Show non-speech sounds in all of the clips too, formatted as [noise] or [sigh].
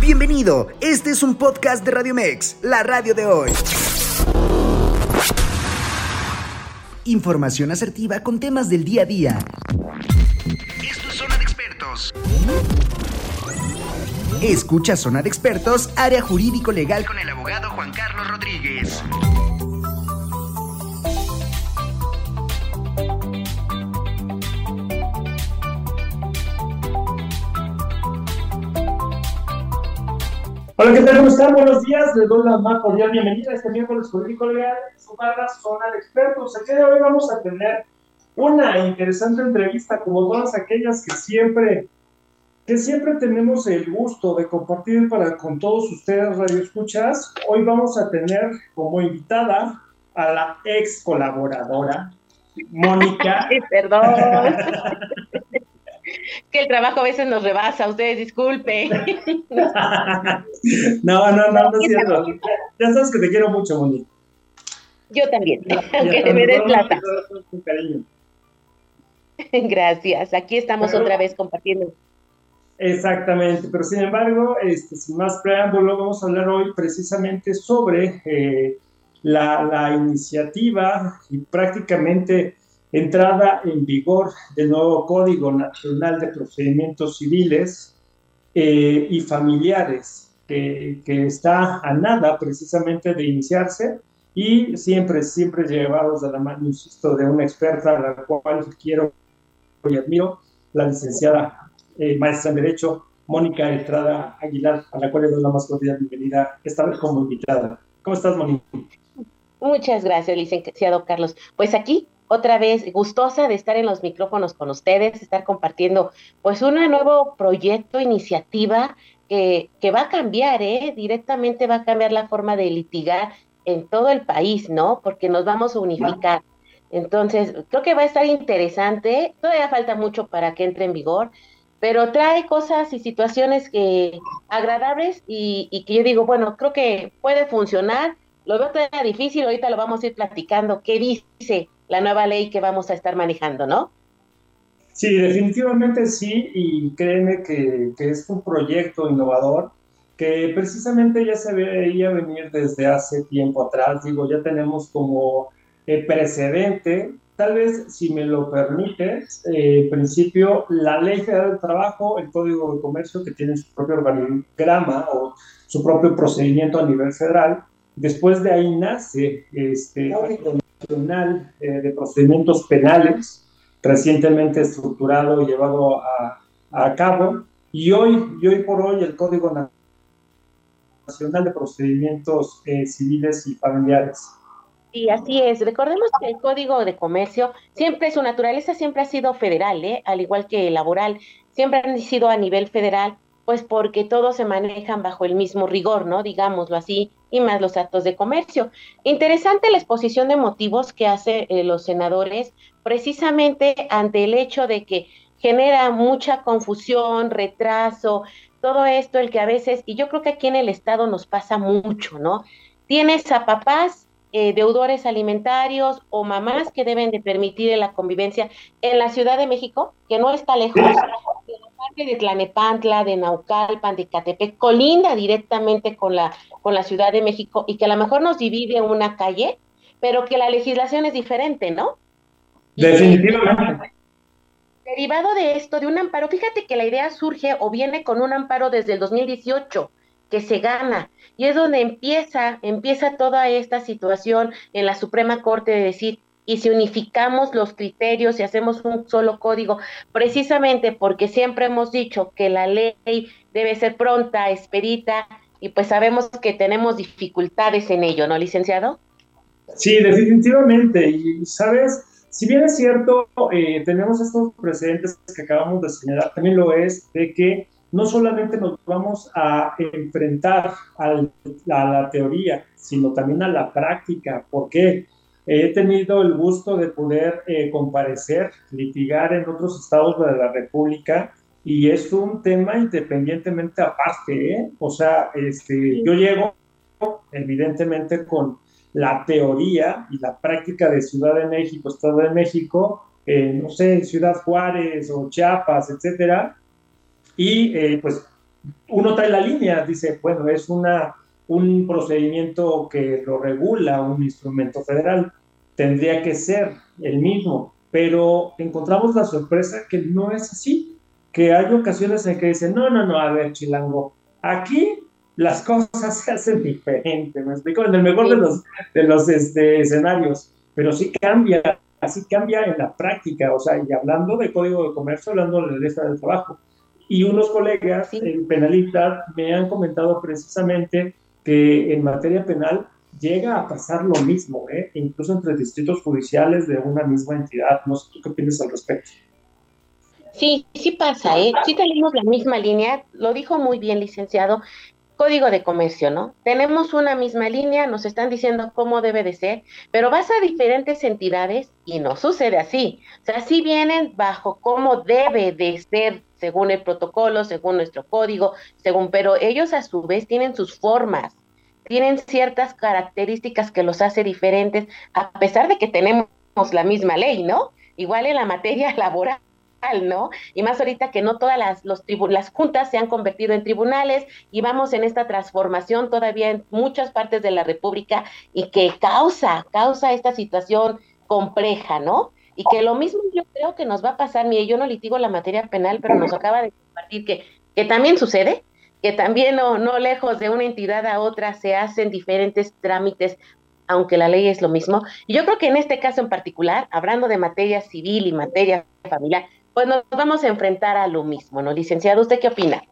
Bienvenido, este es un podcast de Radio Mex, la radio de hoy. Información asertiva con temas del día a día. Esto es Zona de Expertos. Escucha Zona de Expertos, área jurídico legal con el abogado Juan Carlos Rodríguez. Hola, ¿qué tal? ¿Cómo están? Buenos días. Les doy la más cordial bienvenida a este miércoles jurídico legal en su barra Zona de Expertos. El día de hoy vamos a tener una interesante entrevista, como todas aquellas que siempre, que siempre tenemos el gusto de compartir para con todos ustedes, Radio Escuchas. Hoy vamos a tener como invitada a la ex colaboradora, Mónica. [laughs] Perdón. [laughs] que el trabajo a veces nos rebasa, ustedes disculpen. [laughs] no, no, no, no es cierto. Ya sabes que te quiero mucho, Moni. Yo también, [laughs] aunque me des plata. [laughs] Gracias, aquí estamos otra vez compartiendo. Exactamente, pero sin embargo, este, sin más preámbulo, vamos a hablar hoy precisamente sobre eh, la, la iniciativa y prácticamente entrada en vigor del nuevo Código Nacional de Procedimientos Civiles eh, y Familiares, que, que, está a nada precisamente de iniciarse y siempre, siempre llevados de la mano, insisto, de una experta a la cual quiero y admiro, la licenciada eh, maestra en Derecho, Mónica Estrada Aguilar, a la cual le doy la más cordial bienvenida, esta vez como invitada. ¿Cómo estás, Mónica? Muchas gracias, licenciado Carlos. Pues aquí otra vez gustosa de estar en los micrófonos con ustedes, estar compartiendo pues un nuevo proyecto, iniciativa que, que va a cambiar, ¿eh? directamente va a cambiar la forma de litigar en todo el país, ¿no? Porque nos vamos a unificar. Entonces, creo que va a estar interesante, todavía falta mucho para que entre en vigor, pero trae cosas y situaciones que agradables y, y que yo digo, bueno, creo que puede funcionar. Lo veo todavía difícil, ahorita lo vamos a ir platicando. ¿Qué dice la nueva ley que vamos a estar manejando, ¿no? Sí, definitivamente sí, y créeme que, que, es un proyecto innovador que precisamente ya se veía venir desde hace tiempo atrás, digo, ya tenemos como eh, precedente, tal vez si me lo permites, eh, en principio la Ley Federal del Trabajo, el Código de Comercio que tiene su propio organigrama o su propio procedimiento a nivel federal, después de ahí nace este Nacional eh, de Procedimientos Penales, recientemente estructurado y llevado a, cabo, y hoy, y hoy por hoy el Código Nacional de Procedimientos eh, Civiles y Familiares. Sí, así es. Recordemos que el Código de Comercio siempre, su naturaleza siempre ha sido federal, ¿eh? al igual que laboral, siempre han sido a nivel federal, pues porque todos se manejan bajo el mismo rigor, ¿no? Digámoslo así, y más los actos de comercio. Interesante la exposición de motivos que hacen eh, los senadores precisamente ante el hecho de que genera mucha confusión, retraso, todo esto, el que a veces, y yo creo que aquí en el Estado nos pasa mucho, ¿no? Tienes a papás eh, deudores alimentarios o mamás que deben de permitir la convivencia en la Ciudad de México, que no está lejos, de Tlanepantla, de Naucalpan, de Catepec, colinda directamente con la, con la Ciudad de México y que a lo mejor nos divide una calle, pero que la legislación es diferente, ¿no? Definitivamente. Derivado de esto, de un amparo, fíjate que la idea surge o viene con un amparo desde el 2018 que se gana. Y es donde empieza, empieza toda esta situación en la Suprema Corte de decir, y si unificamos los criterios y hacemos un solo código, precisamente porque siempre hemos dicho que la ley debe ser pronta, expedita, y pues sabemos que tenemos dificultades en ello, ¿no, licenciado? Sí, definitivamente. Y sabes, si bien es cierto, eh, tenemos estos precedentes que acabamos de señalar, también lo es de que no solamente nos vamos a enfrentar a la teoría, sino también a la práctica. ¿Por qué? He tenido el gusto de poder eh, comparecer, litigar en otros estados de la República y es un tema independientemente aparte, ¿eh? O sea, este, yo llego evidentemente con la teoría y la práctica de Ciudad de México, Estado de México, en, no sé, Ciudad Juárez o Chiapas, etcétera, y eh, pues uno trae la línea, dice, bueno, es una, un procedimiento que lo regula un instrumento federal, tendría que ser el mismo, pero encontramos la sorpresa que no es así, que hay ocasiones en que dicen, no, no, no, a ver, chilango, aquí las cosas se hacen diferente, me explico, en el mejor de los, de los este, escenarios, pero sí cambia, así cambia en la práctica, o sea, y hablando de código de comercio, hablando de la del trabajo. Y unos colegas penalistas me han comentado precisamente que en materia penal llega a pasar lo mismo, ¿eh? incluso entre distritos judiciales de una misma entidad. No sé tú qué piensas al respecto. Sí, sí pasa, ¿eh? Sí tenemos la misma línea, lo dijo muy bien, licenciado, código de comercio, ¿no? Tenemos una misma línea, nos están diciendo cómo debe de ser, pero vas a diferentes entidades y no sucede así. O sea, sí vienen bajo cómo debe de ser según el protocolo, según nuestro código, según, pero ellos a su vez tienen sus formas, tienen ciertas características que los hace diferentes, a pesar de que tenemos la misma ley, ¿no? Igual en la materia [laughs] laboral ¿no? Y más ahorita que no todas las, los las juntas se han convertido en tribunales y vamos en esta transformación todavía en muchas partes de la República y que causa, causa esta situación compleja, ¿no? Y que lo mismo yo creo que nos va a pasar, mire, yo no litigo la materia penal, pero nos acaba de compartir que, que también sucede, que también no, no lejos de una entidad a otra se hacen diferentes trámites aunque la ley es lo mismo. Y yo creo que en este caso en particular, hablando de materia civil y materia familiar, pues nos vamos a enfrentar a lo mismo, ¿no? Licenciado, ¿usted qué opina?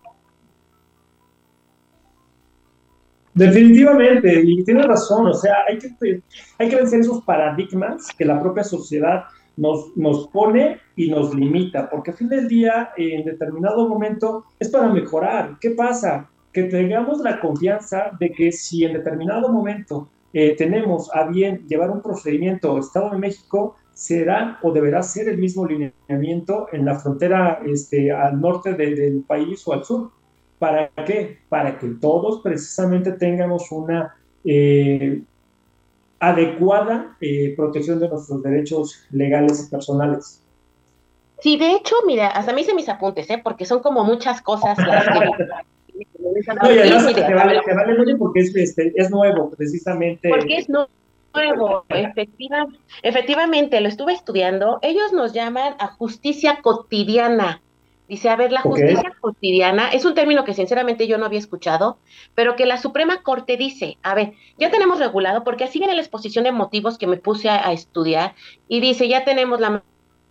Definitivamente, y tiene razón, o sea, hay que, hay que vencer esos paradigmas que la propia sociedad nos, nos pone y nos limita, porque a fin del día, en determinado momento, es para mejorar. ¿Qué pasa? Que tengamos la confianza de que si en determinado momento eh, tenemos a bien llevar un procedimiento Estado de México, será o deberá ser el mismo lineamiento en la frontera este, al norte del país o al sur. ¿Para qué? Para que todos precisamente tengamos una eh, adecuada eh, protección de nuestros derechos legales y personales. Sí, de hecho, mira, hasta mí se mis apuntes, ¿eh? porque son como muchas cosas las que... [laughs] no, y además te vale, te vale mucho porque es, este, es nuevo, precisamente. Porque es nuevo nuevo, efectivamente, lo estuve estudiando. Ellos nos llaman a justicia cotidiana. Dice, a ver, la justicia cotidiana es un término que sinceramente yo no había escuchado, pero que la Suprema Corte dice, a ver, ya tenemos regulado, porque así viene la exposición de motivos que me puse a, a estudiar, y dice, ya tenemos la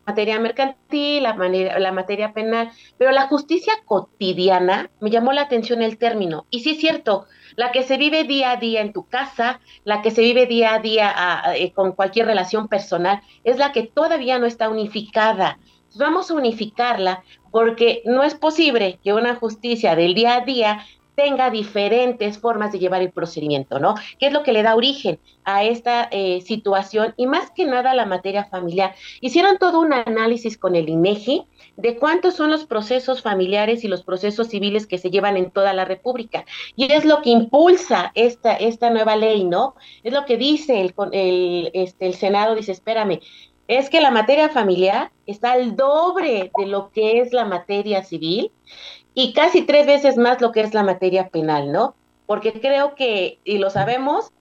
materia mercantil, la, la materia penal, pero la justicia cotidiana, me llamó la atención el término. Y sí es cierto, la que se vive día a día en tu casa, la que se vive día a día eh, con cualquier relación personal, es la que todavía no está unificada. Vamos a unificarla porque no es posible que una justicia del día a día tenga diferentes formas de llevar el procedimiento, ¿no? ¿Qué es lo que le da origen a esta eh, situación? Y más que nada la materia familiar. Hicieron todo un análisis con el INEGI de cuántos son los procesos familiares y los procesos civiles que se llevan en toda la República. Y es lo que impulsa esta, esta nueva ley, ¿no? Es lo que dice el, el, este, el Senado, dice, espérame, es que la materia familiar está al doble de lo que es la materia civil y casi tres veces más lo que es la materia penal, ¿no? Porque creo que, y lo sabemos,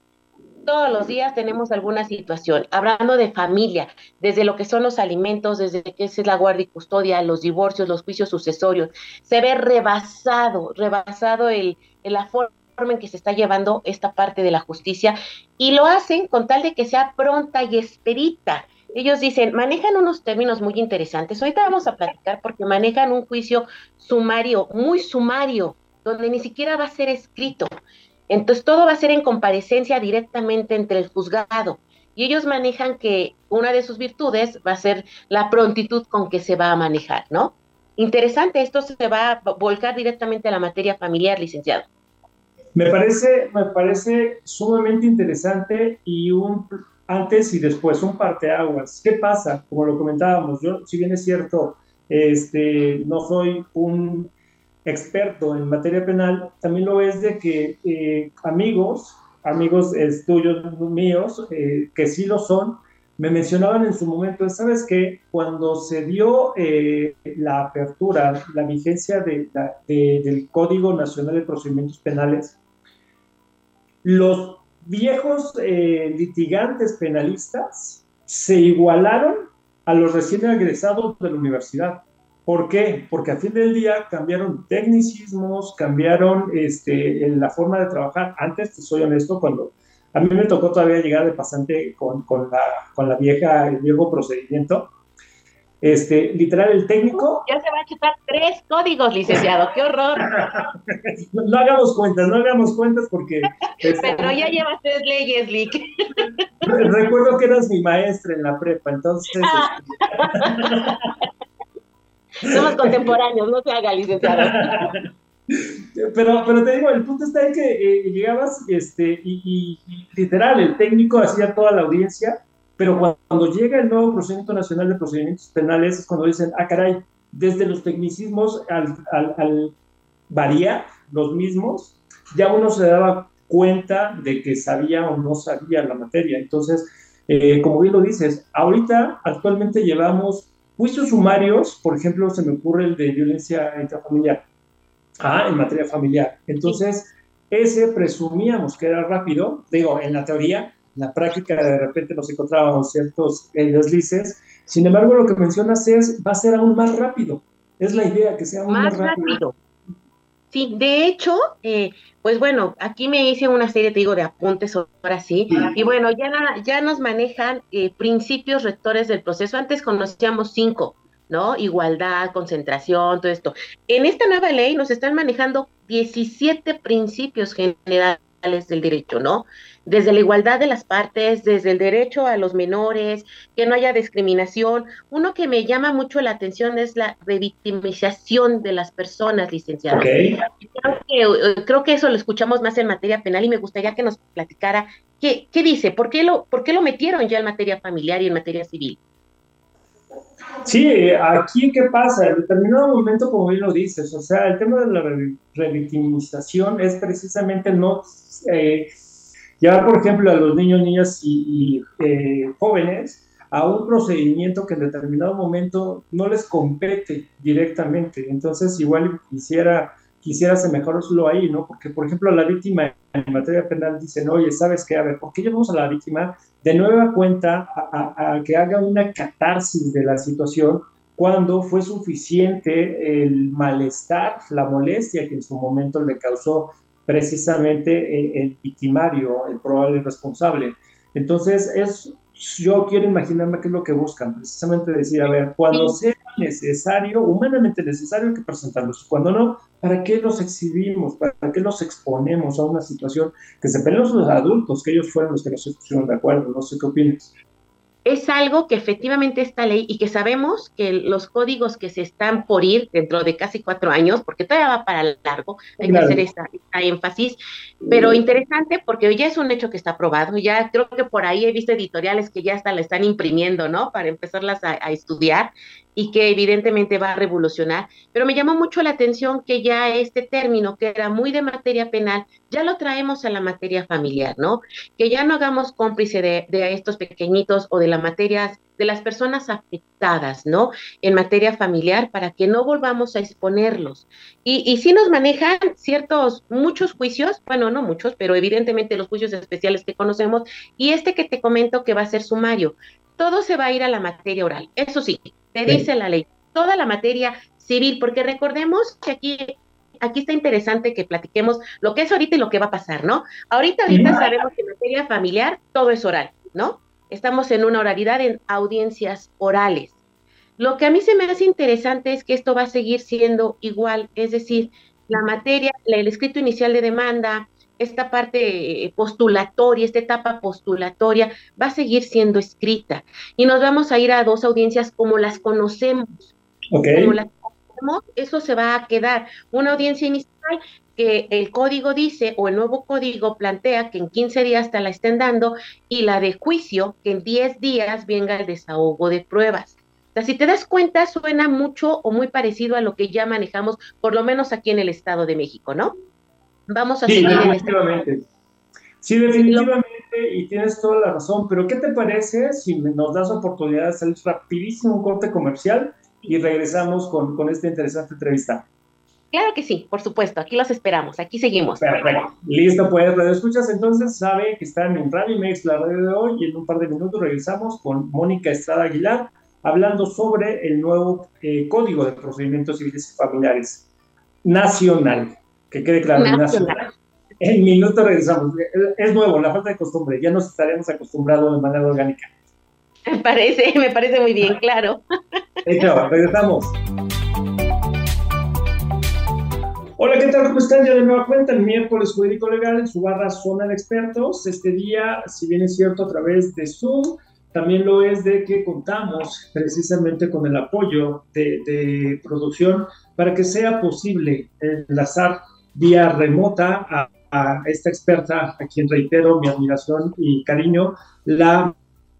todos los días tenemos alguna situación, hablando de familia, desde lo que son los alimentos, desde que es la guardia y custodia, los divorcios, los juicios sucesorios, se ve rebasado, rebasado el, la forma en que se está llevando esta parte de la justicia y lo hacen con tal de que sea pronta y esperita. Ellos dicen, manejan unos términos muy interesantes. Ahorita vamos a platicar porque manejan un juicio sumario, muy sumario, donde ni siquiera va a ser escrito. Entonces todo va a ser en comparecencia directamente entre el juzgado. Y ellos manejan que una de sus virtudes va a ser la prontitud con que se va a manejar, ¿no? Interesante, esto se va a volcar directamente a la materia familiar, licenciado. Me parece, me parece sumamente interesante y un antes y después, un parteaguas. ¿Qué pasa? Como lo comentábamos, yo, si bien es cierto, este, no soy un experto en materia penal, también lo es de que eh, amigos, amigos tuyos, míos, eh, que sí lo son, me mencionaban en su momento, ¿sabes qué? Cuando se dio eh, la apertura, la vigencia de, del Código Nacional de Procedimientos Penales, los viejos eh, litigantes penalistas se igualaron a los recién egresados de la universidad. ¿Por qué? Porque a fin del día cambiaron tecnicismos, cambiaron este, la forma de trabajar. Antes, te soy honesto, cuando a mí me tocó todavía llegar de pasante con, con la vieja, el viejo procedimiento. Este, literal, el técnico. Ya se va a chutar tres códigos, licenciado, qué horror. [laughs] no, hagamos cuentas, no hagamos cuentas porque. Este, Pero ya llevas tres leyes, Lick. [laughs] Recuerdo que eras mi maestra en la prepa, entonces. Este, Somos [laughs] contemporáneos, no se haga, licenciado. Pero, pero te digo, el punto está en que eh, llegabas este, y, literal, el técnico hacía toda la audiencia, pero cuando, llega el nuevo procedimiento nacional de procedimientos penales es cuando dicen, ah, caray, desde los tecnicismos al, al, variar los mismos, ya uno se daba cuenta de que sabía o no sabía la materia. Entonces, eh, como bien lo dices, ahorita actualmente llevamos juicios sumarios, por ejemplo, se me ocurre el de violencia intrafamiliar Ah, en materia familiar. Entonces, ese presumíamos que era rápido, digo, en la teoría, la práctica de repente nos encontrábamos ciertos eh, deslices, sin embargo, lo que mencionas es, va a ser aún más rápido, es la idea, que sea aún más, rápido. Sí, de hecho, eh, pues bueno, aquí me hice una serie, te digo, de apuntes ahora sí, y bueno, ya, ya nos manejan eh, principios rectores del proceso, antes conocíamos cinco, ¿no? Igualdad, concentración, todo esto. En esta nueva ley nos están manejando 17 principios generales del derecho, ¿no? Desde la igualdad de las partes, desde el derecho a los menores, que no haya discriminación. Uno que me llama mucho la atención es la revictimización de las personas, licenciadas. Creo, que, eh, creo, que, eso lo escuchamos más en materia penal y me gustaría que nos platicara qué, qué dice, ¿Por qué, lo, por qué lo metieron ya en materia familiar y en materia civil. Sí, aquí qué pasa, en determinado momento, como bien lo dices, o sea, el tema de la revictimización es precisamente no eh, llevar, por ejemplo, a los niños, niñas y, eh, jóvenes a un procedimiento que en determinado momento no les compete directamente. Entonces, igual quisiera quisiera asemejarlo ahí, ¿no? Porque, por ejemplo, la víctima en materia penal dicen, oye, ¿sabes qué? A ver, ¿por qué llevamos a la víctima de nueva cuenta a, que haga una catarsis de la situación cuando fue suficiente el malestar, la molestia que en su momento le causó precisamente el, el victimario, el probable responsable? Entonces, es yo quiero imaginarme qué es lo que buscan, precisamente decir, a ver, cuando sea necesario, humanamente necesario, que presentarlos. Cuando no, ¿para qué los exhibimos? ¿Para qué los exponemos a una situación que se peleen los adultos, que ellos fueron los que nos pusieron de acuerdo? No sé qué opinas es algo que efectivamente esta ley y que sabemos que los códigos que se están por ir dentro de casi cuatro años, porque todavía va para largo, hay que hacer esta, énfasis, pero interesante porque ya es un hecho que está aprobado, ya creo que por ahí he visto editoriales que ya hasta la están imprimiendo, ¿no? Para empezarlas a, a estudiar y que evidentemente va a revolucionar, pero me llamó mucho la atención que ya este término, que era muy de materia penal, ya lo traemos a la materia familiar, ¿no? Que ya no hagamos cómplice de, estos pequeñitos o de la materia, de las personas afectadas, ¿no? En materia familiar, para que no volvamos a exponerlos. Y, y sí nos manejan ciertos, muchos juicios, bueno, no muchos, pero evidentemente los juicios especiales que conocemos, y este que te comento que va a ser sumario, todo se va a ir a la materia oral, eso sí, te dice la ley, toda la materia civil, porque recordemos que aquí, aquí está interesante que platiquemos lo que es ahorita y lo que va a pasar, ¿no? Ahorita, ahorita sabemos que en materia familiar todo es oral, ¿no? Estamos en una oralidad en audiencias orales. Lo que a mí se me hace interesante es que esto va a seguir siendo igual, es decir, la materia, el escrito inicial de demanda, esta parte eh, postulatoria, esta etapa postulatoria va a seguir siendo escrita y nos vamos a ir a dos audiencias como las conocemos. Como las conocemos, eso se va a quedar. Una audiencia inicial que el código dice o el nuevo código plantea que en 15 días te la estén dando y la de juicio que en 10 días venga el desahogo de pruebas. O sea, si te das cuenta, suena mucho o muy parecido a lo que ya manejamos, por lo menos aquí en el Estado de México, ¿no? Vamos a sí, seguir definitivamente. Sí, definitivamente. y tienes toda la razón, pero ¿qué te parece si nos das oportunidad de hacer rapidísimo un corte comercial y regresamos con, con esta interesante entrevista? Claro que sí, por supuesto, aquí los esperamos, aquí seguimos. Perfecto, listo, pues, Radio Escuchas, entonces sabe que están en Radio Mex, la radio de hoy, y en un par de minutos regresamos con Mónica Estrada Aguilar, hablando sobre el nuevo eh, Código de Procedimientos Civiles y Familiares nacional, que quede claro, nacional. En minuto regresamos. Es nuevo, la falta de costumbre, ya nos estaremos acostumbrados de manera orgánica. Me parece, me parece muy bien, claro. Hecho, regresamos. Hola, ¿qué tal? ¿Cómo están? Ya de nueva cuenta, el miércoles jurídico legal en su barra zona de expertos. Este día, si bien es cierto, a través de Zoom, también lo es de que contamos precisamente con el apoyo de, producción para que sea posible enlazar vía remota a, esta experta, a quien reitero mi admiración y cariño, la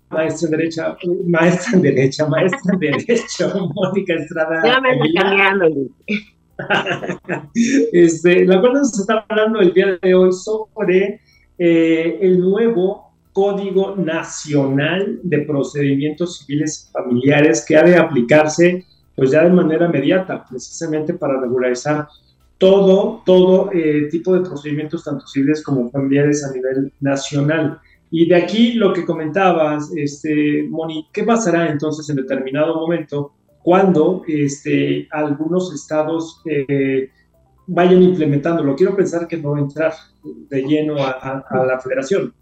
maestra en derecha, maestra en derecha, maestra en derecho, [laughs] Mónica Estrada. Ya me está cambiando, [laughs] este, la cual nos está hablando el día de hoy sobre eh, el nuevo Código Nacional de Procedimientos Civiles Familiares que ha de aplicarse pues ya de manera inmediata, precisamente para regularizar todo, todo eh, tipo de procedimientos, tanto civiles como familiares a nivel nacional. Y de aquí lo que comentabas, este, Moni, ¿qué pasará entonces en determinado momento cuando este, algunos estados eh, vayan implementándolo? Quiero pensar que no va a entrar de lleno a la federación.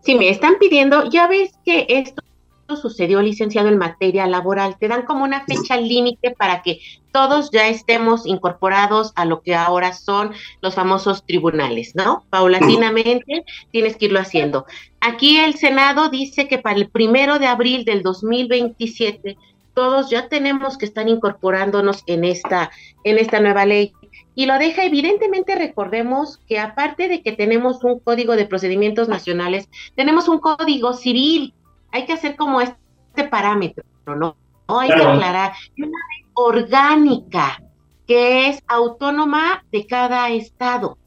Si me están pidiendo, ya ves que esto sucedió, licenciado en materia laboral, te dan como una fecha límite para que todos ya estemos incorporados a lo que ahora son los famosos tribunales, ¿no? Paulatinamente tienes que irlo haciendo. Aquí el Senado dice que para el primero de abril del 2027 todos ya tenemos que estar incorporándonos en esta, en esta nueva ley y lo deja evidentemente recordemos que aparte de que tenemos un código de procedimientos nacionales, tenemos un código civil. Hay que hacer como este parámetro, ¿no? Hay que aclarar una ley orgánica que es autónoma de cada estado.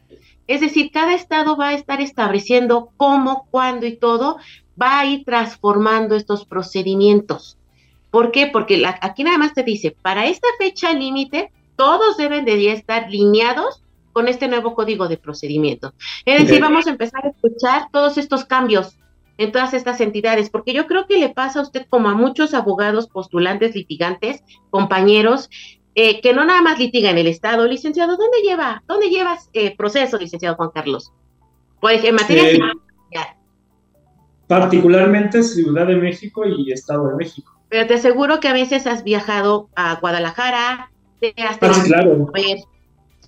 Es decir, cada estado va a estar estableciendo cómo, cuándo y todo va a ir transformando estos procedimientos. ¿Por qué? Porque aquí nada más te dice, para esta fecha límite, todos deben de estar lineados con este nuevo código de procedimiento. Es decir, vamos a empezar a escuchar todos estos cambios en todas estas entidades, porque yo creo que le pasa a usted como a muchos abogados, postulantes, litigantes, compañeros, eh, que no nada más litigan el Estado, licenciado, ¿dónde lleva? ¿Dónde llevas eh, proceso, licenciado Juan Carlos? Pues en materia Particularmente Ciudad de México y Estado de México. Pero te aseguro que a veces has viajado a Guadalajara, Ah, claro.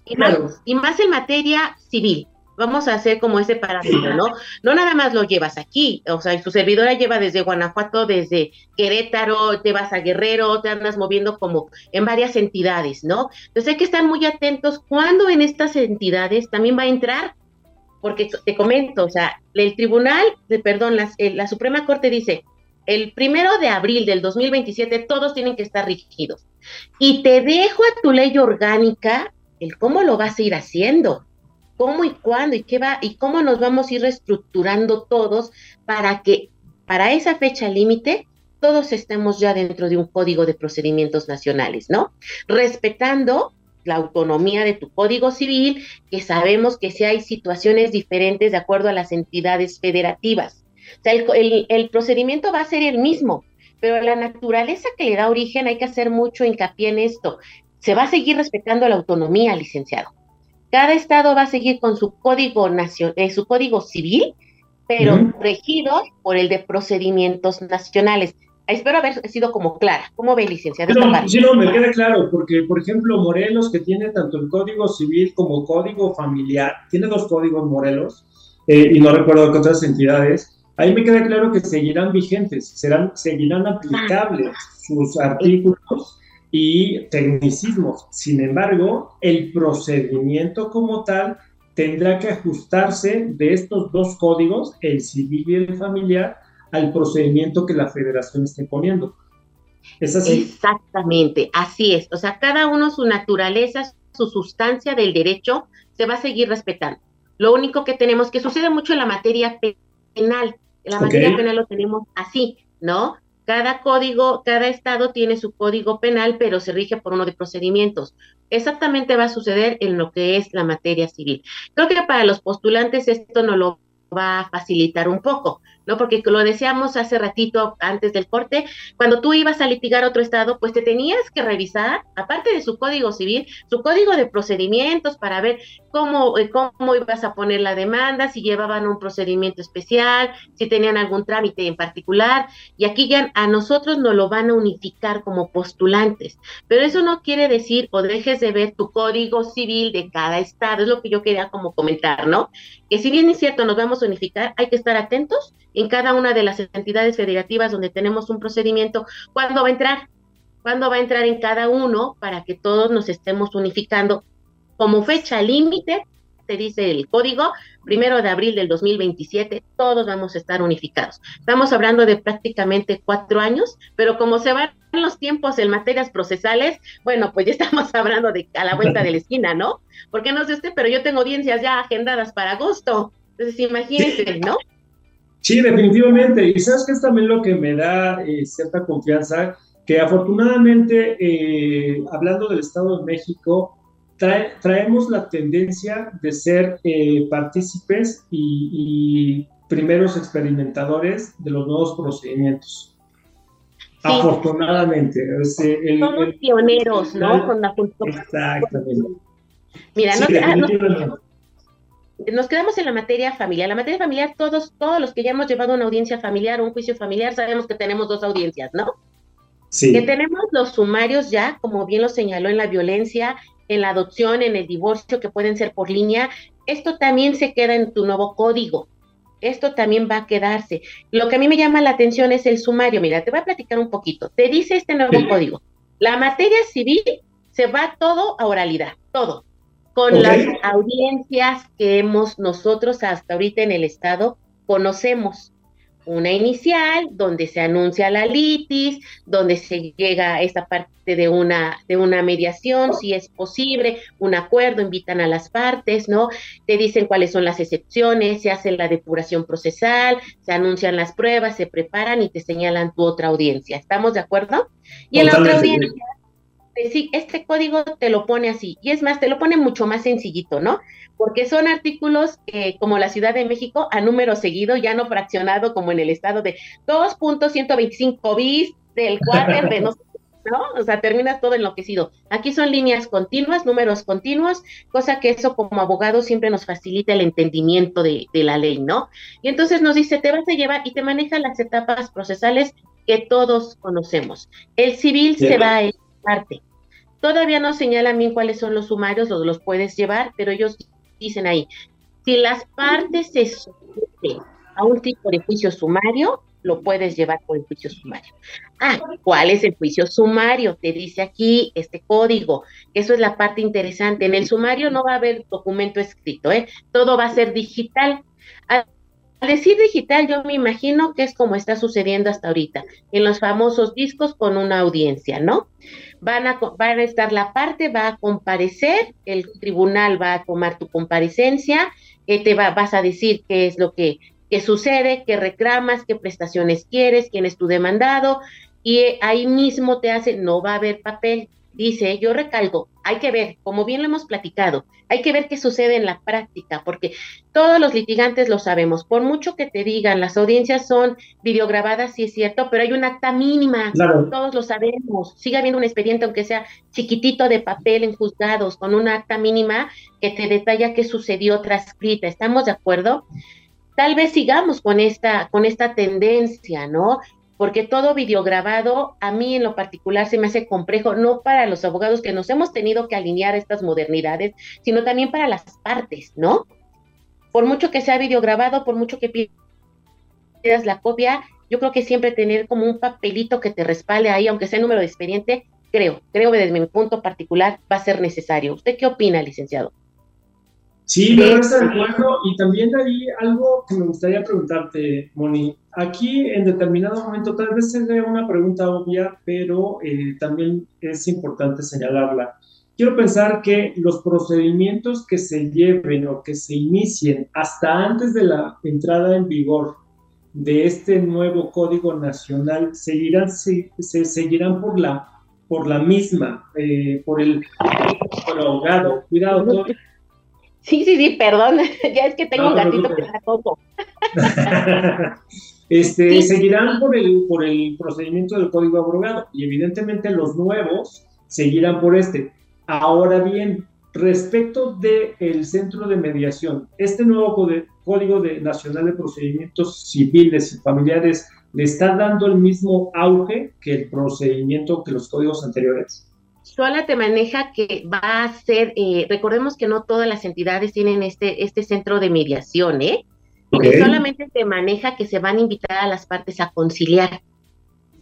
Y, más, y más en materia civil. Vamos a hacer como ese parámetro, ¿no? No nada más lo llevas aquí, o sea, su servidora lleva desde Guanajuato, desde Querétaro, te vas a Guerrero, te andas moviendo como en varias entidades, ¿no? Entonces hay que estar muy atentos cuando en estas entidades también va a entrar, porque te comento, o sea, el tribunal, de, perdón, la, eh, la Suprema Corte dice, el primero de abril del 2027 todos tienen que estar rígidos. Y te dejo a tu ley orgánica el cómo lo vas a ir haciendo, cómo y cuándo y qué va y cómo nos vamos a ir reestructurando todos para que para esa fecha límite todos estemos ya dentro de un código de procedimientos nacionales, ¿no? Respetando la autonomía de tu código civil, que sabemos que si hay situaciones diferentes de acuerdo a las entidades federativas. O sea, el, el procedimiento va a ser el mismo, pero la naturaleza que le da origen hay que hacer mucho hincapié en esto. Se va a seguir respetando la autonomía, licenciado. Cada estado va a seguir con su código nacional, eh, su código civil, pero regido por el de procedimientos nacionales. Espero haber sido como clara. ¿Cómo ve, licenciado? sí, no, me queda claro, porque, por ejemplo, Morelos, que tiene tanto el código civil como código familiar, tiene dos códigos Morelos, eh, y no recuerdo qué otras entidades, Ahí me queda claro que seguirán vigentes, serán, seguirán aplicables sus artículos y tecnicismos. Sin embargo, el procedimiento como tal tendrá que ajustarse de estos dos códigos, el civil y el familiar, al procedimiento que la federación esté poniendo. ¿Es así? Exactamente, así es. O sea, cada uno su naturaleza, su sustancia del derecho se va a seguir respetando. Lo único que tenemos que sucede mucho en la materia penal. La materia penal lo tenemos así, ¿no? Cada código, cada estado tiene su código penal, pero se rige por uno de procedimientos. Exactamente va a suceder en lo que es la materia civil. Creo que para los postulantes esto no lo va a facilitar un poco. ¿No? Porque lo decíamos hace ratito antes del corte, cuando tú ibas a litigar otro estado, pues te tenías que revisar, aparte de su código civil, su código de procedimientos para ver cómo, eh, cómo ibas a poner la demanda, si llevaban un procedimiento especial, si tenían algún trámite en particular, y aquí ya a nosotros nos lo van a unificar como postulantes, pero eso no quiere decir o dejes de ver tu código civil de cada estado, es lo que yo quería como comentar, ¿no? Que si bien es cierto, nos vamos a unificar, hay que estar atentos en cada una de las entidades federativas donde tenemos un procedimiento, cuándo va a entrar, cuándo va a entrar en cada uno para que todos nos estemos unificando como fecha límite, te dice el código, primero de abril del 2027, todos vamos a estar unificados. Estamos hablando de prácticamente cuatro años, pero como se van los tiempos en materias procesales, bueno, pues ya [laughs] estamos hablando de a la vuelta de la esquina, ¿no? Porque no sé usted, pero yo tengo audiencias ya agendadas para agosto. Entonces, imagínense, ¿no? Sí, definitivamente. Y sabes que es también lo que me da eh, cierta confianza, que afortunadamente, eh, hablando del Estado de México, traemos la tendencia de ser eh, partícipes y, primeros experimentadores de los nuevos procedimientos. Afortunadamente. Somos pioneros, ¿no? Con la Exactamente. Mira, no, nos quedamos en la materia familiar. La materia familiar, todos, todos los que ya hemos llevado una audiencia familiar, un juicio familiar, sabemos que tenemos dos audiencias, ¿no? Sí. Que tenemos los sumarios ya, como bien lo señaló en la violencia, en la adopción, en el divorcio, que pueden ser por línea. Esto también se queda en tu nuevo código. Esto también va a quedarse. Lo que a mí me llama la atención es el sumario. Mira, te voy a platicar un poquito. Te dice este nuevo código. La materia civil se va todo a oralidad, todo con las audiencias que hemos nosotros hasta ahorita en el Estado conocemos. Una inicial donde se anuncia la litis, donde se llega a esta parte de una, de una mediación, si es posible, un acuerdo, invitan a las partes, ¿no? Te dicen cuáles son las excepciones, se hace la depuración procesal, se anuncian las pruebas, se preparan y te señalan tu otra audiencia. ¿Estamos de acuerdo? Y en la otra audiencia sí, este código te lo pone así, y es más, te lo pone mucho más sencillito, ¿no? Porque son artículos eh, como la Ciudad de México a número seguido, ya no fraccionado como en el estado de 2.125 bis del cuarto de no ¿no? O sea, terminas todo enloquecido. Aquí son líneas continuas, números continuos, cosa que eso como abogado siempre nos facilita el entendimiento de, la ley, ¿no? Y entonces nos dice, te vas a llevar y te maneja las etapas procesales que todos conocemos. El civil se va a parte. Todavía no señalan bien cuáles son los sumarios, los, puedes llevar, pero ellos dicen ahí, si las partes se someten a un tipo de juicio sumario, lo puedes llevar por el juicio sumario. Ah, ¿cuál es el juicio sumario? Te dice aquí este código. Eso es la parte interesante. En el sumario no va a haber documento escrito, ¿eh? Todo va a ser digital. Al decir digital, yo me imagino que es como está sucediendo hasta ahorita, en los famosos discos con una audiencia, ¿no? van a, van a estar la parte, va a comparecer, el tribunal va a tomar tu comparecencia, eh, te va, vas a decir qué es lo que, que sucede, qué reclamas, qué prestaciones quieres, quién es tu demandado, y ahí mismo te hace, no va a haber papel, dice, yo recalco, hay que ver, como bien lo hemos platicado, hay que ver qué sucede en la práctica, porque todos los litigantes lo sabemos, por mucho que te digan, las audiencias son videograbadas, sí es cierto, pero hay una acta mínima, todos lo sabemos, sigue habiendo un expediente, aunque sea chiquitito de papel en juzgados, con una acta mínima que te detalla qué sucedió transcrita, ¿estamos de acuerdo? Tal vez sigamos con esta, con esta tendencia, ¿no? Porque todo videograbado a mí en lo particular se me hace complejo, no para los abogados que nos hemos tenido que alinear a estas modernidades, sino también para las partes, ¿no? Por mucho que sea videograbado, por mucho que pidas la copia, yo creo que siempre tener como un papelito que te respalde ahí, aunque sea número de expediente, creo, creo que desde mi punto particular va a ser necesario. ¿Usted qué opina, licenciado? Sí, me parece de acuerdo. Y también hay algo que me gustaría preguntarte, Moni. Aquí en determinado momento tal vez se una pregunta obvia, pero eh, también es importante señalarla. quiero pensar que los procedimientos que se lleven o que se inicien hasta antes de la entrada en vigor de este nuevo Código Nacional seguirán, se, seguirán por la, por la misma, eh, por, el, abogado. Cuidado. Sí, sí, sí, perdón. [laughs] ya es que tengo un gatito que está todo. [laughs] este, Seguirán por el, por el procedimiento del Código Abrogado y evidentemente los nuevos seguirán por este. Ahora bien, respecto del centro de mediación, este nuevo Código de, Nacional de Procedimientos Civiles y Familiares le está dando el mismo auge que el procedimiento que los códigos anteriores. Sola te maneja que va a ser, eh, recordemos que no todas las entidades tienen este, este centro de mediación, ¿eh? solamente te maneja que se van a invitar a las partes a conciliar.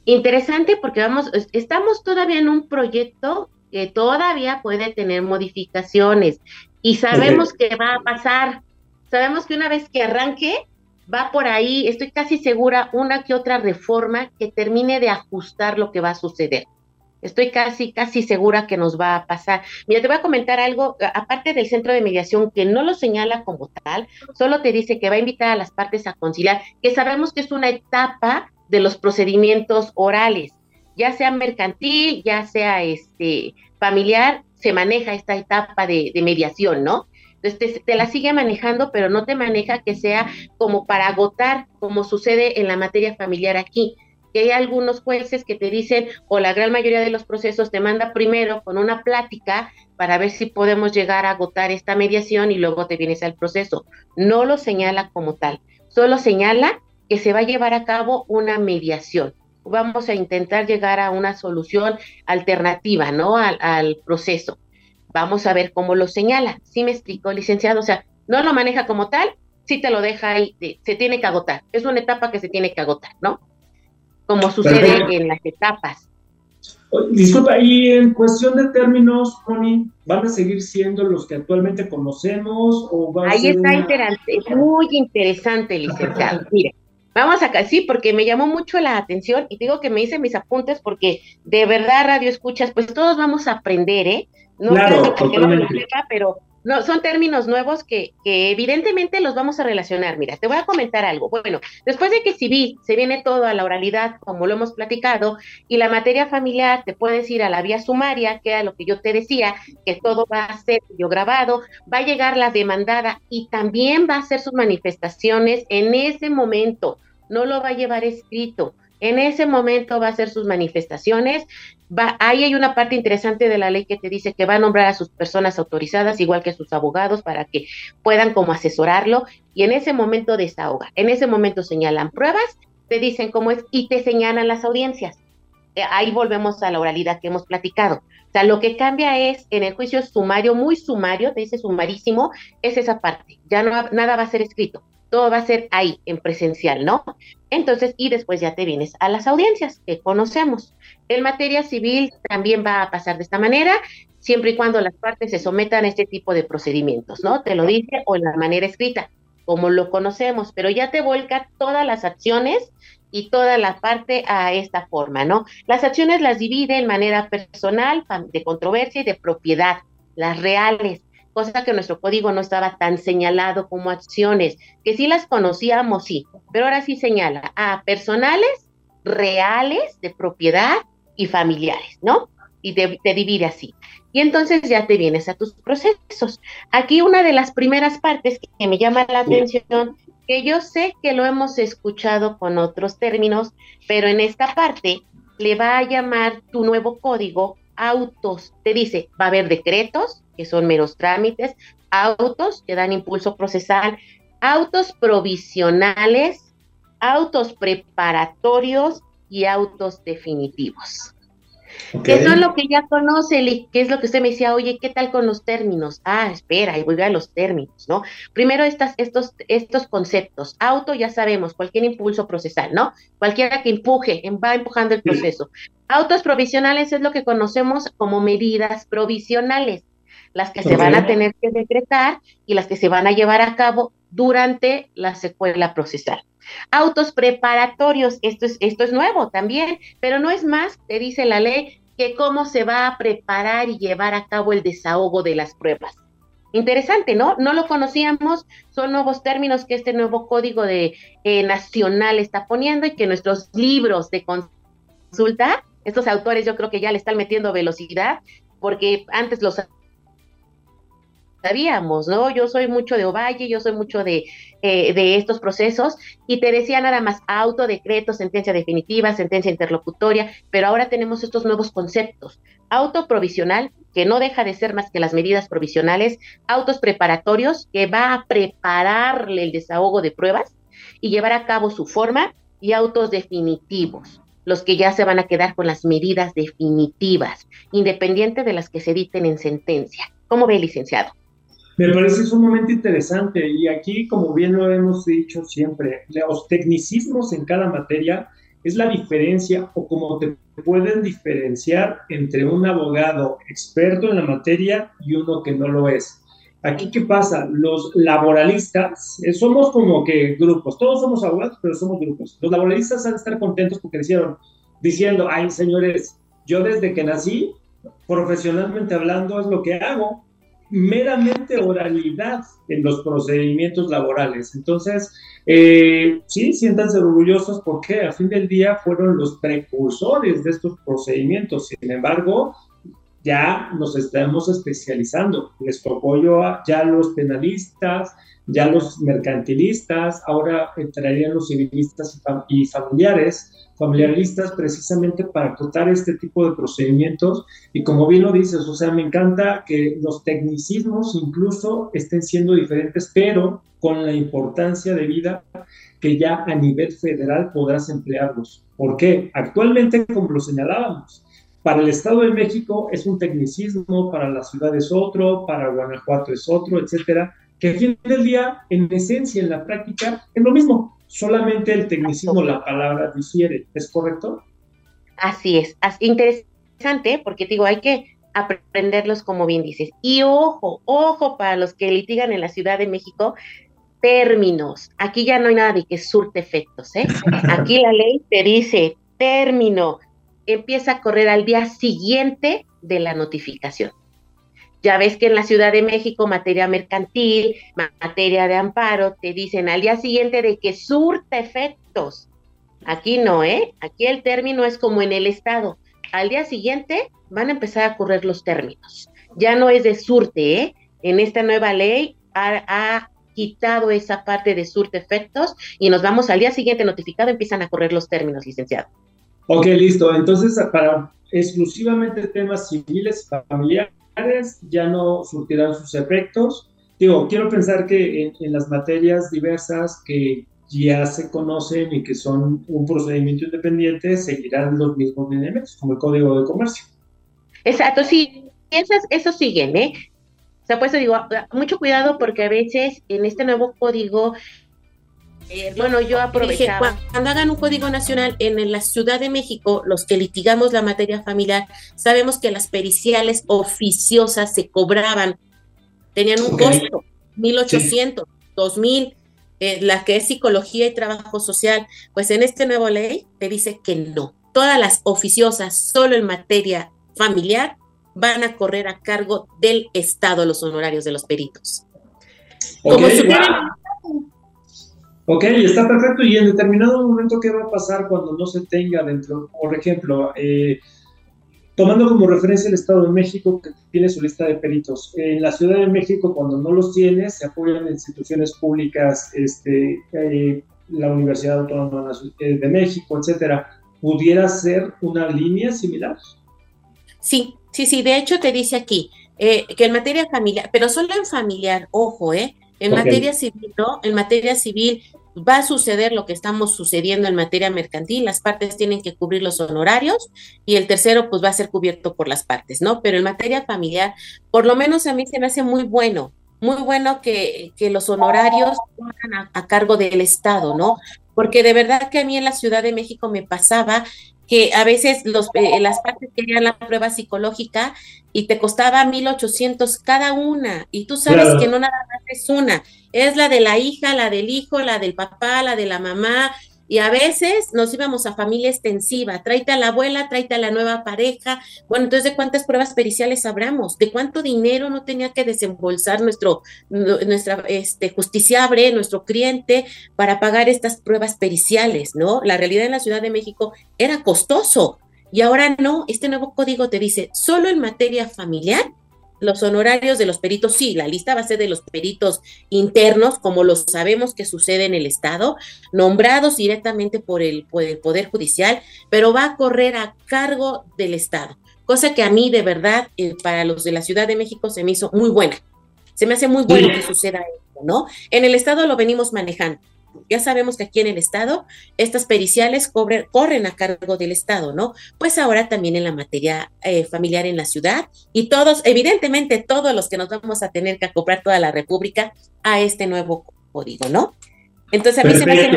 Interesante porque vamos, estamos todavía en un proyecto que todavía puede tener modificaciones y sabemos que va a pasar. Sabemos que una vez que arranque, va por ahí, estoy casi segura, una que otra reforma que termine de ajustar lo que va a suceder. Estoy casi, casi segura que nos va a pasar. Mira, te voy a comentar algo, aparte del centro de mediación que no lo señala como tal, solo te dice que va a invitar a las partes a conciliar, que sabemos que es una etapa de los procedimientos orales ya sea mercantil, ya sea este familiar, se maneja esta etapa de, mediación, ¿no? Entonces te, la sigue manejando, pero no te maneja que sea como para agotar, como sucede en la materia familiar aquí. Que hay algunos jueces que te dicen, o la gran mayoría de los procesos te manda primero con una plática para ver si podemos llegar a agotar esta mediación y luego te vienes al proceso. No lo señala como tal, solo señala que se va a llevar a cabo una mediación vamos a intentar llegar a una solución alternativa, ¿no? Al, proceso. Vamos a ver cómo lo señala. ¿Sí me explico, licenciado? O sea, no lo maneja como tal, sí te lo deja ahí, se tiene que agotar. Es una etapa que se tiene que agotar, ¿no? Como sucede en las etapas. Disculpa, y en cuestión de términos, Connie, ¿van a seguir siendo los que actualmente conocemos o va Ahí está interesante, muy interesante, licenciado. [laughs] Mire, Vamos acá, sí, porque me llamó mucho la atención y digo que me hice mis apuntes porque de verdad radio escuchas, pues todos vamos a aprender, ¿eh? No claro, no lo sepa, pero no, son términos nuevos que, que, evidentemente los vamos a relacionar. Mira, te voy a comentar algo. Bueno, después de que civil se viene todo a la oralidad, como lo hemos platicado, y la materia familiar te puedes ir a la vía sumaria, que era lo que yo te decía, que todo va a ser yo grabado, va a llegar la demandada y también va a hacer sus manifestaciones en ese momento no lo va a llevar escrito. En ese momento va a hacer sus manifestaciones. Ahí hay una parte interesante de la ley que te dice que va a nombrar a sus personas autorizadas, igual que sus abogados, para que puedan como asesorarlo. Y en ese momento desahoga. En ese momento señalan pruebas, te dicen cómo es y te señalan las audiencias. Eh, ahí volvemos a la oralidad que hemos platicado. O sea, lo que cambia es en el juicio sumario, muy sumario, te dice sumarísimo, es esa parte. Ya no nada va a ser escrito todo va a ser ahí, en presencial, ¿no? Entonces, y después ya te vienes a las audiencias que conocemos. En materia civil también va a pasar de esta manera, siempre y cuando las partes se sometan a este tipo de procedimientos, ¿no? Te lo dice o en la manera escrita, como lo conocemos, pero ya te vuelca todas las acciones y toda la parte a esta forma, ¿no? Las acciones las divide en manera personal, de controversia y de propiedad, las reales cosa que nuestro código no estaba tan señalado como acciones, que sí las conocíamos, sí, pero ahora sí señala a personales, reales, de propiedad y familiares, ¿no? Y te, divide así. Y entonces ya te vienes a tus procesos. Aquí una de las primeras partes que me llama la atención, que yo sé que lo hemos escuchado con otros términos, pero en esta parte le va a llamar tu nuevo código autos. Te dice, va a haber decretos, que son meros trámites, autos que dan impulso procesal, autos provisionales, autos preparatorios y autos definitivos. Eso es lo que ya conoce, que es lo que usted me decía, oye, ¿qué tal con los términos? Ah, espera, y voy a los términos, ¿no? Primero estas, estos, estos conceptos. Auto, ya sabemos, cualquier impulso procesal, ¿no? Cualquiera que empuje, va empujando el proceso. Autos provisionales es lo que conocemos como medidas provisionales, las que se van a tener que decretar y las que se van a llevar a cabo durante la secuela procesal. Autos preparatorios, esto es, esto es nuevo también, pero no es más, te dice la ley, que cómo se va a preparar y llevar a cabo el desahogo de las pruebas. Interesante, ¿no? No lo conocíamos, son nuevos términos que este nuevo código de eh, nacional está poniendo y que nuestros libros de consulta, estos autores yo creo que ya le están metiendo velocidad, porque antes los sabíamos, ¿no? Yo soy mucho de Ovalle, yo soy mucho de, eh, de estos procesos y te decía nada más autodecreto, sentencia definitiva, sentencia interlocutoria, pero ahora tenemos estos nuevos conceptos. Auto provisional, que no deja de ser más que las medidas provisionales, autos preparatorios, que va a prepararle el desahogo de pruebas y llevar a cabo su forma, y autos definitivos, los que ya se van a quedar con las medidas definitivas, independiente de las que se dicten en sentencia. ¿Cómo ve, licenciado? Me parece sumamente interesante y aquí, como bien lo hemos dicho siempre, los tecnicismos en cada materia es la diferencia o como te pueden diferenciar entre un abogado experto en la materia y uno que no lo es. Aquí, ¿qué pasa? Los laboralistas, eh, somos como que grupos, todos somos abogados, pero somos grupos. Los laboralistas han de estar contentos porque dijeron, diciendo, ay, señores, yo desde que nací, profesionalmente hablando, es lo que hago, meramente oralidad en los procedimientos laborales. Entonces, eh, sí, siéntanse orgullosos porque a fin del día fueron los precursores de estos procedimientos. Sin embargo, ya nos estamos especializando. Les tocó yo ya los penalistas, ya los mercantilistas, ahora entrarían los civilistas y familiares familiaristas precisamente para acotar este tipo de procedimientos y como bien lo dices, o sea, me encanta que los tecnicismos incluso estén siendo diferentes, pero con la importancia de vida que ya a nivel federal podrás emplearlos. ¿Por qué? Actualmente, como lo señalábamos, para el Estado de México es un tecnicismo, para la ciudad es otro, para Guanajuato es otro, etcétera, que al fin del día, en esencia, en la práctica, es lo mismo solamente el tecnicismo, la palabra difiere, ¿es correcto? Así es, interesante porque digo, hay que aprenderlos como bien dices. Y ojo, ojo para los que litigan en la Ciudad de México, términos. Aquí ya no hay nada de que surte efectos, ¿eh? [laughs] Aquí la ley te dice término, empieza a correr al día siguiente de la notificación. Ya ves que en la Ciudad de México, materia mercantil, materia de amparo, te dicen al día siguiente de que surta efectos. Aquí no, ¿eh? Aquí el término es como en el Estado. Al día siguiente van a empezar a correr los términos. Ya no es de surte, ¿eh? En esta nueva ley ha, quitado esa parte de surte efectos y nos vamos al día siguiente notificado, empiezan a correr los términos, licenciado. Ok, listo. Entonces, para exclusivamente temas civiles, familiares, ya no surtirán sus efectos. Digo, quiero pensar que en, las materias diversas que ya se conocen y que son un procedimiento independiente, seguirán los mismos lineamientos, como el Código de Comercio. Exacto, sí, esas, eso siguen, ¿eh? O sea, pues digo, mucho cuidado porque a veces en este nuevo código eh, bueno, yo aprovechaba. cuando hagan un código nacional en la Ciudad de México, los que litigamos la materia familiar, sabemos que las periciales oficiosas se cobraban, tenían un costo, 1.800, 2.000, eh, la que es psicología y trabajo social, pues en este nuevo ley te dice que no. Todas las oficiosas, solo en materia familiar, van a correr a cargo del Estado los honorarios de los peritos. Como Ok, está perfecto. ¿Y en determinado momento qué va a pasar cuando no se tenga dentro? Por ejemplo, eh, tomando como referencia el Estado de México, que tiene su lista de peritos. En la Ciudad de México, cuando no los tiene, se apoyan instituciones públicas, este, eh, la Universidad Autónoma eh, de México, etcétera. ¿Pudiera ser una línea similar? Sí, sí, sí. De hecho, te dice aquí que en materia familiar, pero solo en familiar, ojo, ¿eh? En materia civil, ¿no? En materia civil va a suceder lo que estamos sucediendo en materia mercantil, las partes tienen que cubrir los honorarios y el tercero pues va a ser cubierto por las partes, ¿no? Pero en materia familiar, por lo menos a mí se me hace muy bueno, muy bueno que, que los honorarios pongan a, cargo del Estado, ¿no? Porque de verdad que a mí en la Ciudad de México me pasaba que a veces los, eh, las partes querían la prueba psicológica y te costaba 1.800 cada una, y tú sabes que no nada más es una, es la de la hija, la del hijo, la del papá, la de la mamá, Y a veces nos íbamos a familia extensiva, tráete a la abuela, tráete a la nueva pareja. Bueno, entonces, ¿de cuántas pruebas periciales hablamos? ¿De cuánto dinero no tenía que desembolsar nuestro, nuestra este, justiciable, nuestro cliente, para pagar estas pruebas periciales, ¿no? La realidad en la Ciudad de México era costoso. Y ahora no, este nuevo código te dice, solo en materia familiar los honorarios de los peritos, sí, la lista va a ser de los peritos internos, como lo sabemos que sucede en el Estado, nombrados directamente por el, Poder Judicial, pero va a correr a cargo del Estado, cosa que a mí de verdad, eh, para los de la Ciudad de México, se me hizo muy buena. Se me hace muy bueno que suceda esto, ¿no? En el Estado lo venimos manejando ya sabemos que aquí en el Estado estas periciales corren a cargo del Estado, ¿no? Pues ahora también en la materia eh, familiar en la ciudad y todos, evidentemente todos los que nos vamos a tener que acoplar toda la República a este nuevo código, ¿no? Entonces a mí se me hace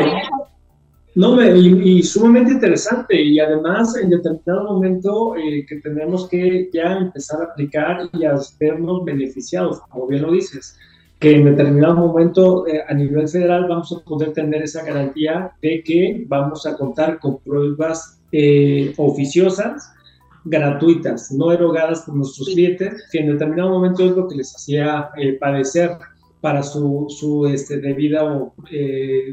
no, y, sumamente interesante y además en determinado momento eh, que tenemos que ya empezar a aplicar y a vernos beneficiados, como bien lo dices que en determinado momento eh, a nivel federal vamos a poder tener esa garantía de que vamos a contar con pruebas eh, oficiosas gratuitas, no erogadas por nuestros clientes, que en determinado momento es lo que les hacía eh, padecer para su, su este, debido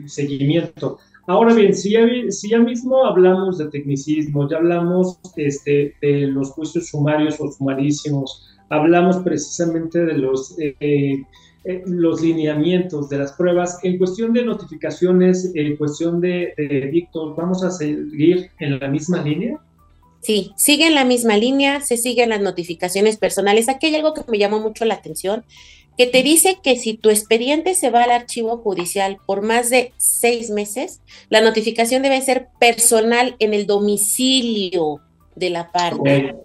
seguimiento. Ahora bien, si ya, si ya, mismo hablamos de tecnicismo, ya hablamos este, de los juicios sumarios o sumarísimos, hablamos precisamente de los eh, los lineamientos de las pruebas. En cuestión de notificaciones, en cuestión de, de ¿vamos a seguir en la misma línea? Sí, sigue en la misma línea, se siguen las notificaciones personales. Aquí hay algo que me llamó mucho la atención, que te dice que si tu expediente se va al archivo judicial por más de seis meses, la notificación debe ser personal en el domicilio de la parte.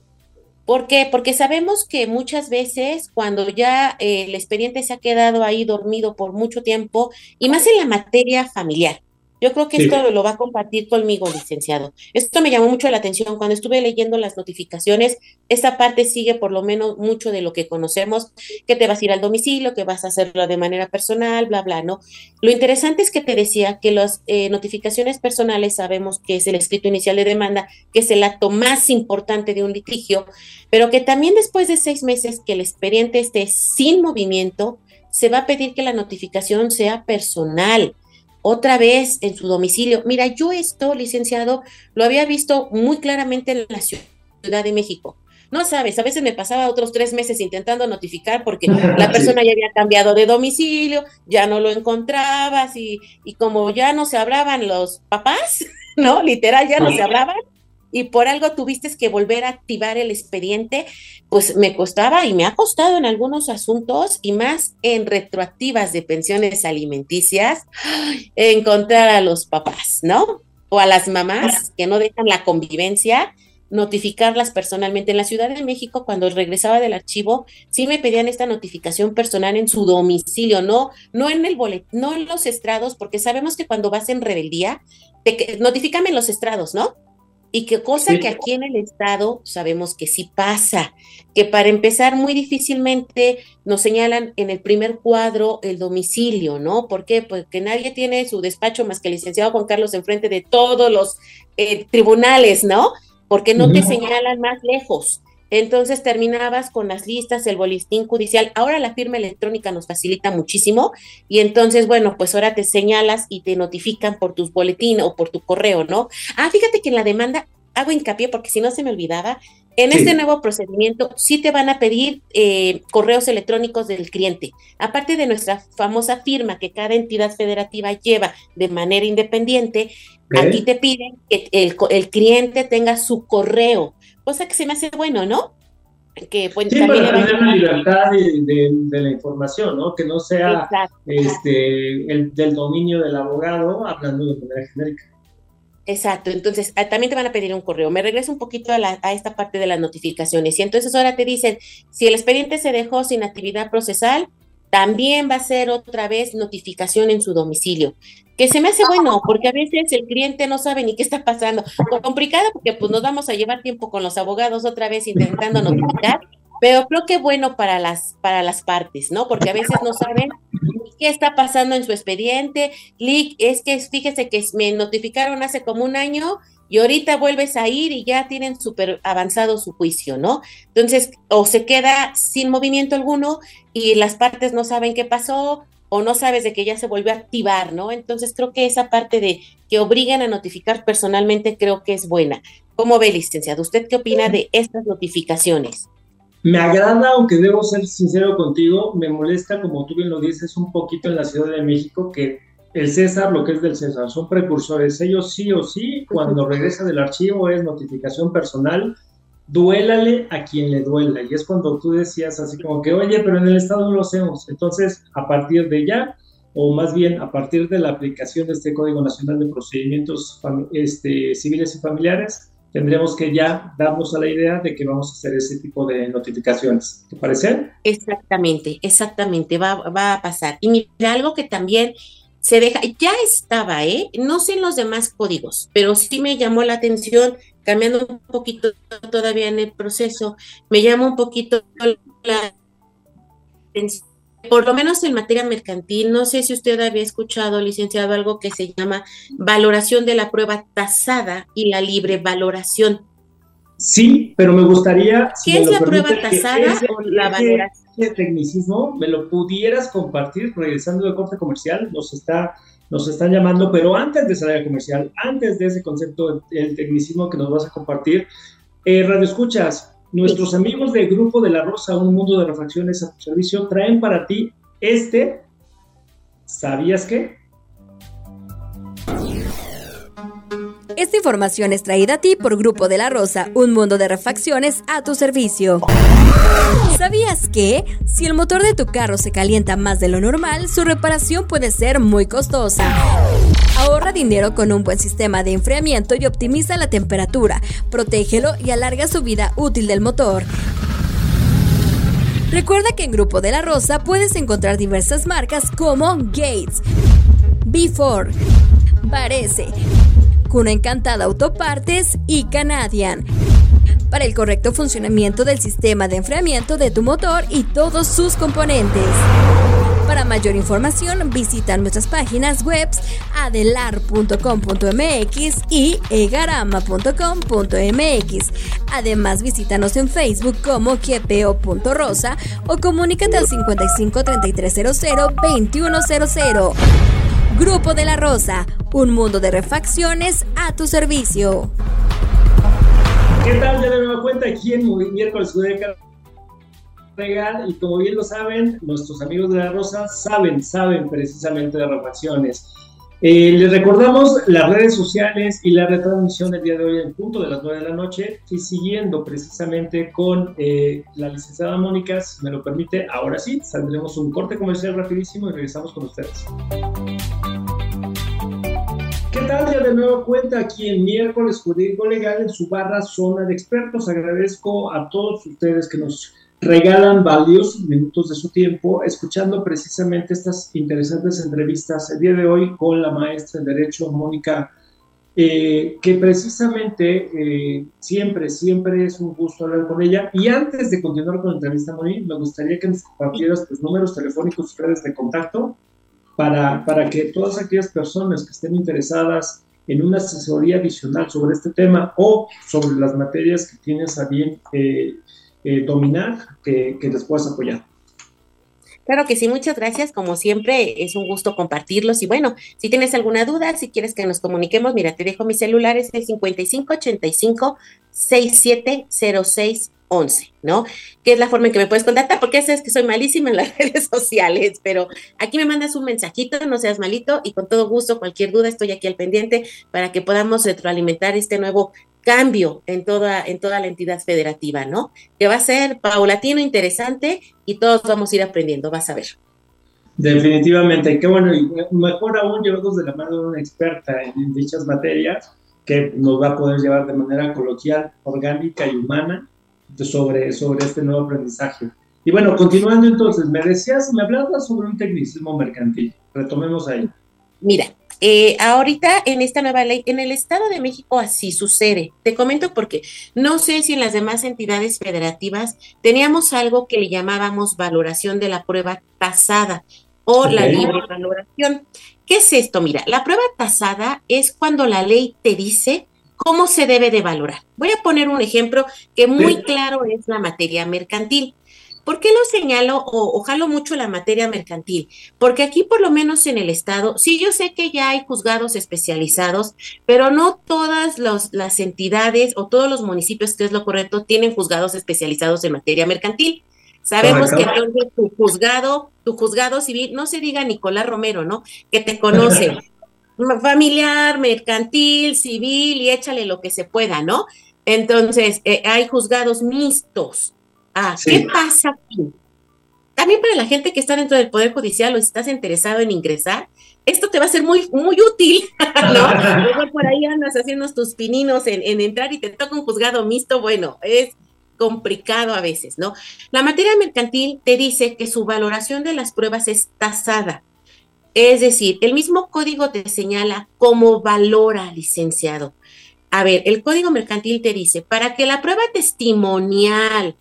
¿Por qué? Porque sabemos que muchas veces cuando ya eh, el expediente se ha quedado ahí dormido por mucho tiempo, y más en la materia familiar, yo creo que esto lo va a compartir conmigo, licenciado. Esto me llamó mucho la atención. Cuando estuve leyendo las notificaciones, esta parte sigue por lo menos mucho de lo que conocemos, que te vas a ir al domicilio, que vas a hacerlo de manera personal, bla, bla, ¿no? Lo interesante es que te decía que las eh, notificaciones personales sabemos que es el escrito inicial de demanda, que es el acto más importante de un litigio, pero que también después de seis meses que el expediente esté sin movimiento, se va a pedir que la notificación sea personal otra vez en su domicilio. Mira, yo esto, licenciado, lo había visto muy claramente en la Ciudad de México. No sabes, a veces me pasaba otros tres meses intentando notificar porque [laughs] la persona ya había cambiado de domicilio, ya no lo encontrabas y, y como ya no se hablaban los papás, [laughs] ¿no? Literal, ya no se hablaban, y por algo tuviste que volver a activar el expediente, pues me costaba y me ha costado en algunos asuntos y más en retroactivas de pensiones alimenticias encontrar a los papás, ¿no? O a las mamás que no dejan la convivencia notificarlas personalmente. En la Ciudad de México, cuando regresaba del archivo, sí me pedían esta notificación personal en su domicilio, no, no en el boletín, no en los estrados, porque sabemos que cuando vas en rebeldía, te, notifícame en los estrados, ¿no? Y qué cosa que aquí en el Estado sabemos que sí pasa, que para empezar muy difícilmente nos señalan en el primer cuadro el domicilio, ¿no? ¿Por qué? Porque nadie tiene su despacho más que el licenciado Juan Carlos enfrente de todos los eh, tribunales, ¿no? Porque no te señalan más lejos. Entonces terminabas con las listas, el boletín judicial. Ahora la firma electrónica nos facilita muchísimo y entonces, bueno, pues ahora te señalas y te notifican por tus boletín o por tu correo, ¿no? Ah, fíjate que en la demanda hago hincapié porque si no se me olvidaba, en este nuevo procedimiento sí te van a pedir eh, correos electrónicos del cliente. Aparte de nuestra famosa firma que cada entidad federativa lleva de manera independiente, aquí te piden que el, el cliente tenga su correo cosa que se me hace bueno, ¿no? Que pues, sí, también para tener la libertad de, la información, ¿no? Que no sea este, el, del dominio del abogado hablando de manera genérica. Exacto, entonces ah, también te van a pedir un correo. Me regreso un poquito a, a, esta parte de las notificaciones y entonces ahora te dicen, si el expediente se dejó sin actividad procesal, también va a ser otra vez notificación en su domicilio que se me hace bueno, porque a veces el cliente no sabe ni qué está pasando. Complicado porque pues nos vamos a llevar tiempo con los abogados otra vez intentando notificar, pero creo que bueno para las, para las partes, ¿no? Porque a veces no saben ¿qué está pasando en su expediente? Lic, es que fíjese que me notificaron hace como un año y ahorita vuelves a ir y ya tienen súper avanzado su juicio, ¿no? Entonces, o se queda sin movimiento alguno y las partes no saben qué pasó o no sabes de que ya se volvió a activar, ¿no? Entonces, creo que esa parte de que obligan a notificar personalmente creo que es buena. ¿Cómo ve, licenciado? ¿Usted qué opina de estas notificaciones? Me agrada, aunque debo ser sincero contigo, me molesta, como tú bien lo dices, un poquito en la Ciudad de México que el César, lo que es del César, son precursores. Ellos sí o sí, cuando [laughs] regresa del archivo es notificación personal, duélale a quien le duela. Y es cuando tú decías así como que, oye, pero en el Estado no lo hacemos. Entonces, a partir de ya, o más bien a partir de la aplicación de este Código Nacional de Procedimientos este, Civiles y Familiares, tendremos que ya darnos a la idea de que vamos a hacer ese tipo de notificaciones. ¿Te parece? Exactamente, exactamente, va, va a pasar. Y mira, algo que también se deja, ya estaba, ¿eh? No sé en los demás códigos, pero sí me llamó la atención, cambiando un poquito todavía en el proceso, me llama un poquito la atención por lo menos en materia mercantil, no sé si usted había escuchado, licenciado, algo que se llama valoración de la prueba tasada y la libre valoración. Sí, pero me gustaría... ¿Qué es la prueba tasada o la valoración? ese tecnicismo me lo pudieras compartir regresando de corte comercial, nos está nos están llamando, pero antes de salir comercial, antes de ese concepto, el tecnicismo que nos vas a compartir, eh, Radio Escuchas, nuestros amigos del Grupo de la Rosa, Un Mundo de Refacciones a tu servicio, traen para ti este, ¿sabías qué? Esta información es traída a ti por Grupo de la Rosa, un mundo de refacciones a tu servicio. ¿Sabías que si el motor de tu carro se calienta más de lo normal, su reparación puede ser muy costosa? Ahorra dinero con un buen sistema de enfriamiento y optimiza la temperatura, protégelo y alarga su vida útil del motor. Recuerda que en Grupo de la Rosa puedes encontrar diversas marcas como Gates, Before, Varese, Cuna Encantada Autopartes y Canadian para el correcto funcionamiento del sistema de enfriamiento de tu motor y todos sus componentes. Para mayor información, visita nuestras páginas web adelar.com.mx y egarama.com.mx. Además, visítanos en Facebook como QPO.rosa o comunícate al 55 3300 2100. Grupo de la Rosa, un mundo de refacciones a tu servicio. ¿Qué tal? Ya de nueva cuenta aquí en miércoles de Regal y como bien lo saben, nuestros amigos de la Rosa saben, saben precisamente de refacciones. Eh, les recordamos las redes sociales y la retransmisión del día de hoy en punto de las 9 de la noche y siguiendo precisamente con eh, la licenciada Mónica, si me lo permite, ahora sí, saldremos un corte comercial rapidísimo y regresamos con ustedes. ¿Qué tal? Ya de nuevo cuenta aquí en miércoles jurídico legal en su barra zona de expertos. Agradezco a todos ustedes que nos regalan valiosos minutos de su tiempo escuchando precisamente estas interesantes entrevistas el día de hoy con la maestra en Derecho, Mónica, eh, que precisamente eh, siempre, siempre es un gusto hablar con ella. Y antes de continuar con la entrevista, Mónica, me gustaría que nos compartieras tus números telefónicos, redes de contacto, para, para que todas aquellas personas que estén interesadas en una asesoría adicional sobre este tema o sobre las materias que tienes a bien eh, eh, dominar que, que les puedas apoyar. Claro que sí, muchas gracias. Como siempre, es un gusto compartirlos. Y bueno, si tienes alguna duda, si quieres que nos comuniquemos, mira, te dejo mi celular, es el 5585 6706 11, ¿no? Que es la forma en que me puedes contactar, porque es que soy malísima en las [laughs] redes sociales, pero aquí me mandas un mensajito, no seas malito, y con todo gusto, cualquier duda, estoy aquí al pendiente para que podamos retroalimentar este nuevo cambio en toda, en toda la entidad federativa, ¿no? Que va a ser paulatino, interesante y todos vamos a ir aprendiendo, vas a ver. Definitivamente, qué bueno, y mejor aún llevados de la mano de una experta en, dichas materias que nos va a poder llevar de manera coloquial, orgánica y humana sobre, sobre este nuevo aprendizaje. Y bueno, continuando entonces, me decías, me hablabas sobre un tecnicismo mercantil. Retomemos ahí. Mira, eh, ahorita en esta nueva ley, en el Estado de México así sucede. Te comento porque no sé si en las demás entidades federativas teníamos algo que le llamábamos valoración de la prueba tasada. o la libre valoración. ¿Qué es esto? Mira, la prueba tasada es cuando la ley te dice cómo se debe de valorar. Voy a poner un ejemplo que muy claro es la materia mercantil. ¿Por qué lo señalo o, jalo mucho la materia mercantil? Porque aquí, por lo menos en el Estado, sí yo sé que ya hay juzgados especializados, pero no todas las entidades o todos los municipios, que es lo correcto, tienen juzgados especializados en materia mercantil. Sabemos que tu juzgado, tu juzgado civil, no se diga Nicolás Romero, ¿no? Que te conoce, [laughs] familiar, mercantil, civil y échale lo que se pueda, ¿no? Entonces, eh, hay juzgados mixtos. Ah, ¿qué pasa aquí? También para la gente que está dentro del Poder Judicial o si estás interesado en ingresar, esto te va a ser muy, muy útil, [laughs] ¿no? Luego por ahí andas haciendo tus pininos en, en entrar y te toca un juzgado mixto, bueno, es complicado a veces, ¿no? La materia mercantil te dice que su valoración de las pruebas es tasada. Es decir, el mismo código te señala cómo valora licenciado. A ver, el código mercantil te dice, para que la prueba testimonial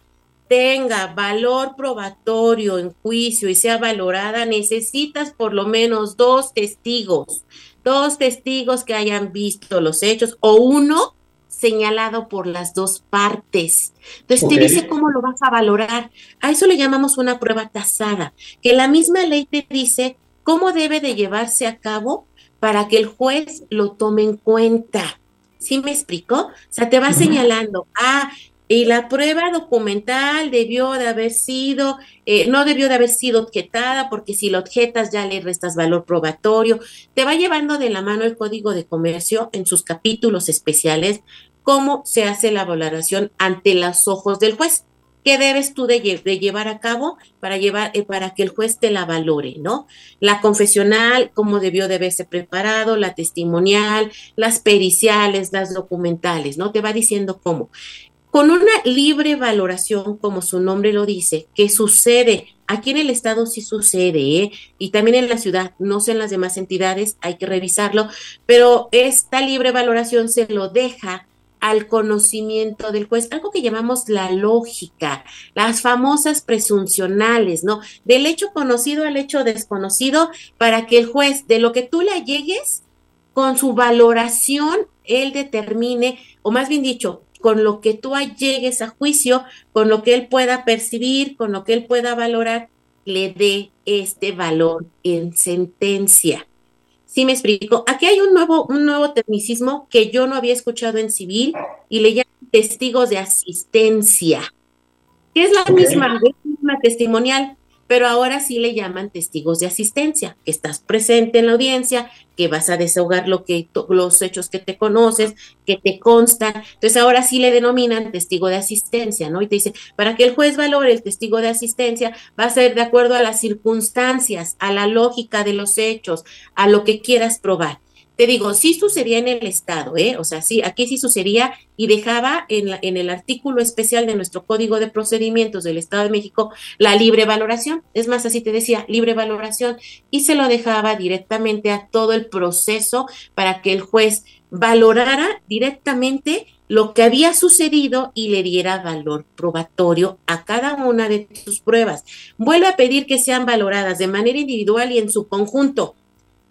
tenga valor probatorio en juicio y sea valorada, necesitas por lo menos dos testigos, dos testigos que hayan visto los hechos o uno señalado por las dos partes. Entonces te dice cómo lo vas a valorar. A eso le llamamos una prueba tasada, que la misma ley te dice cómo debe de llevarse a cabo para que el juez lo tome en cuenta. ¿Sí me explico? O sea, te va señalando, ah, y la prueba documental debió de haber sido, eh, no debió de haber sido objetada, porque si lo objetas ya le restas valor probatorio. Te va llevando de la mano el Código de Comercio en sus capítulos especiales cómo se hace la valoración ante los ojos del juez. ¿Qué debes tú de, llevar a cabo para, llevar, eh, para que el juez te la valore, ¿no? La confesional, cómo debió de haberse preparado, la testimonial, las periciales, las documentales, ¿no? Te va diciendo cómo. Con una libre valoración, como su nombre lo dice, que sucede, aquí en el Estado sí sucede, ¿eh? y también en la ciudad, no sé en las demás entidades, hay que revisarlo, pero esta libre valoración se lo deja al conocimiento del juez, algo que llamamos la lógica, las famosas presuncionales, ¿no? Del hecho conocido al hecho desconocido, para que el juez, de lo que tú le llegues, con su valoración, él determine, o más bien dicho, con lo que tú llegues a juicio, con lo que él pueda percibir, con lo que él pueda valorar, le dé este valor en sentencia. Sí me explico. Aquí hay un nuevo, un nuevo tecnicismo que yo no había escuchado en civil y le llaman testigos de asistencia, que es la misma, misma testimonial, pero ahora sí le llaman testigos de asistencia, que estás presente en la audiencia, que vas a desahogar lo que los hechos que te conoces, que te constan. Entonces ahora sí le denominan testigo de asistencia, ¿no? Y te dice, para que el juez valore el testigo de asistencia, va a ser de acuerdo a las circunstancias, a la lógica de los hechos, a lo que quieras probar te digo, sí sucedía en el Estado, ¿eh? O sea, sí, aquí sí sucedía y dejaba en, la, en el artículo especial de nuestro Código de Procedimientos del Estado de México la libre valoración. Es más, así te decía, libre valoración y se lo dejaba directamente a todo el proceso para que el juez valorara directamente lo que había sucedido y le diera valor probatorio a cada una de sus pruebas. Vuelve a pedir que sean valoradas de manera individual y en su conjunto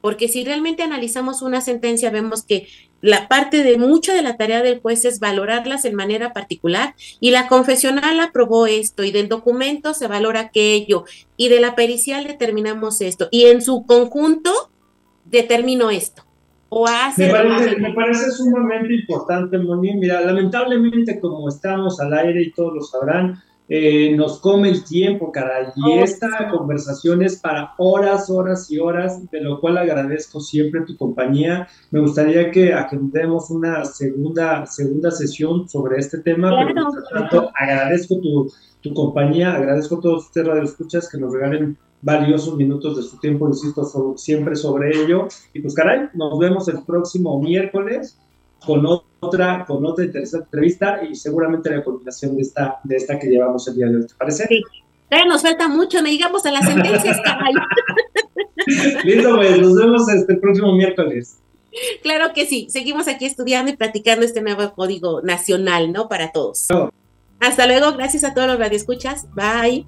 porque si realmente analizamos una sentencia, vemos que la parte de mucha de la tarea del juez es valorarlas en manera particular y la confesional aprobó esto y del documento se valora aquello y de la pericial determinamos esto y en su conjunto determino esto. O hace me, parece, me parece sumamente importante, Moni. Mira, lamentablemente como estamos al aire y todos lo sabrán, eh, nos come el tiempo, caray. Y oh, esta conversación es para horas, horas y horas, de lo cual agradezco siempre tu compañía. Me gustaría que agendemos una segunda, segunda sesión sobre este tema, pero tanto agradezco tu, tu, compañía, agradezco a todos ustedes radioescuchas que nos regalen valiosos minutos de su tiempo, insisto, siempre sobre ello. Y pues caray, nos vemos el próximo miércoles con otra, con otra interesante entrevista y seguramente la continuación de esta, de esta que llevamos el día de hoy. ¿Te parece? Sí. nos falta mucho, no digamos a las sentencias, [laughs] caray. [laughs] Listo, pues, nos vemos este próximo miércoles. Claro que sí, seguimos aquí estudiando y practicando este nuevo código nacional, ¿no? Para todos. Hasta luego, gracias a todos los radioescuchas. Bye.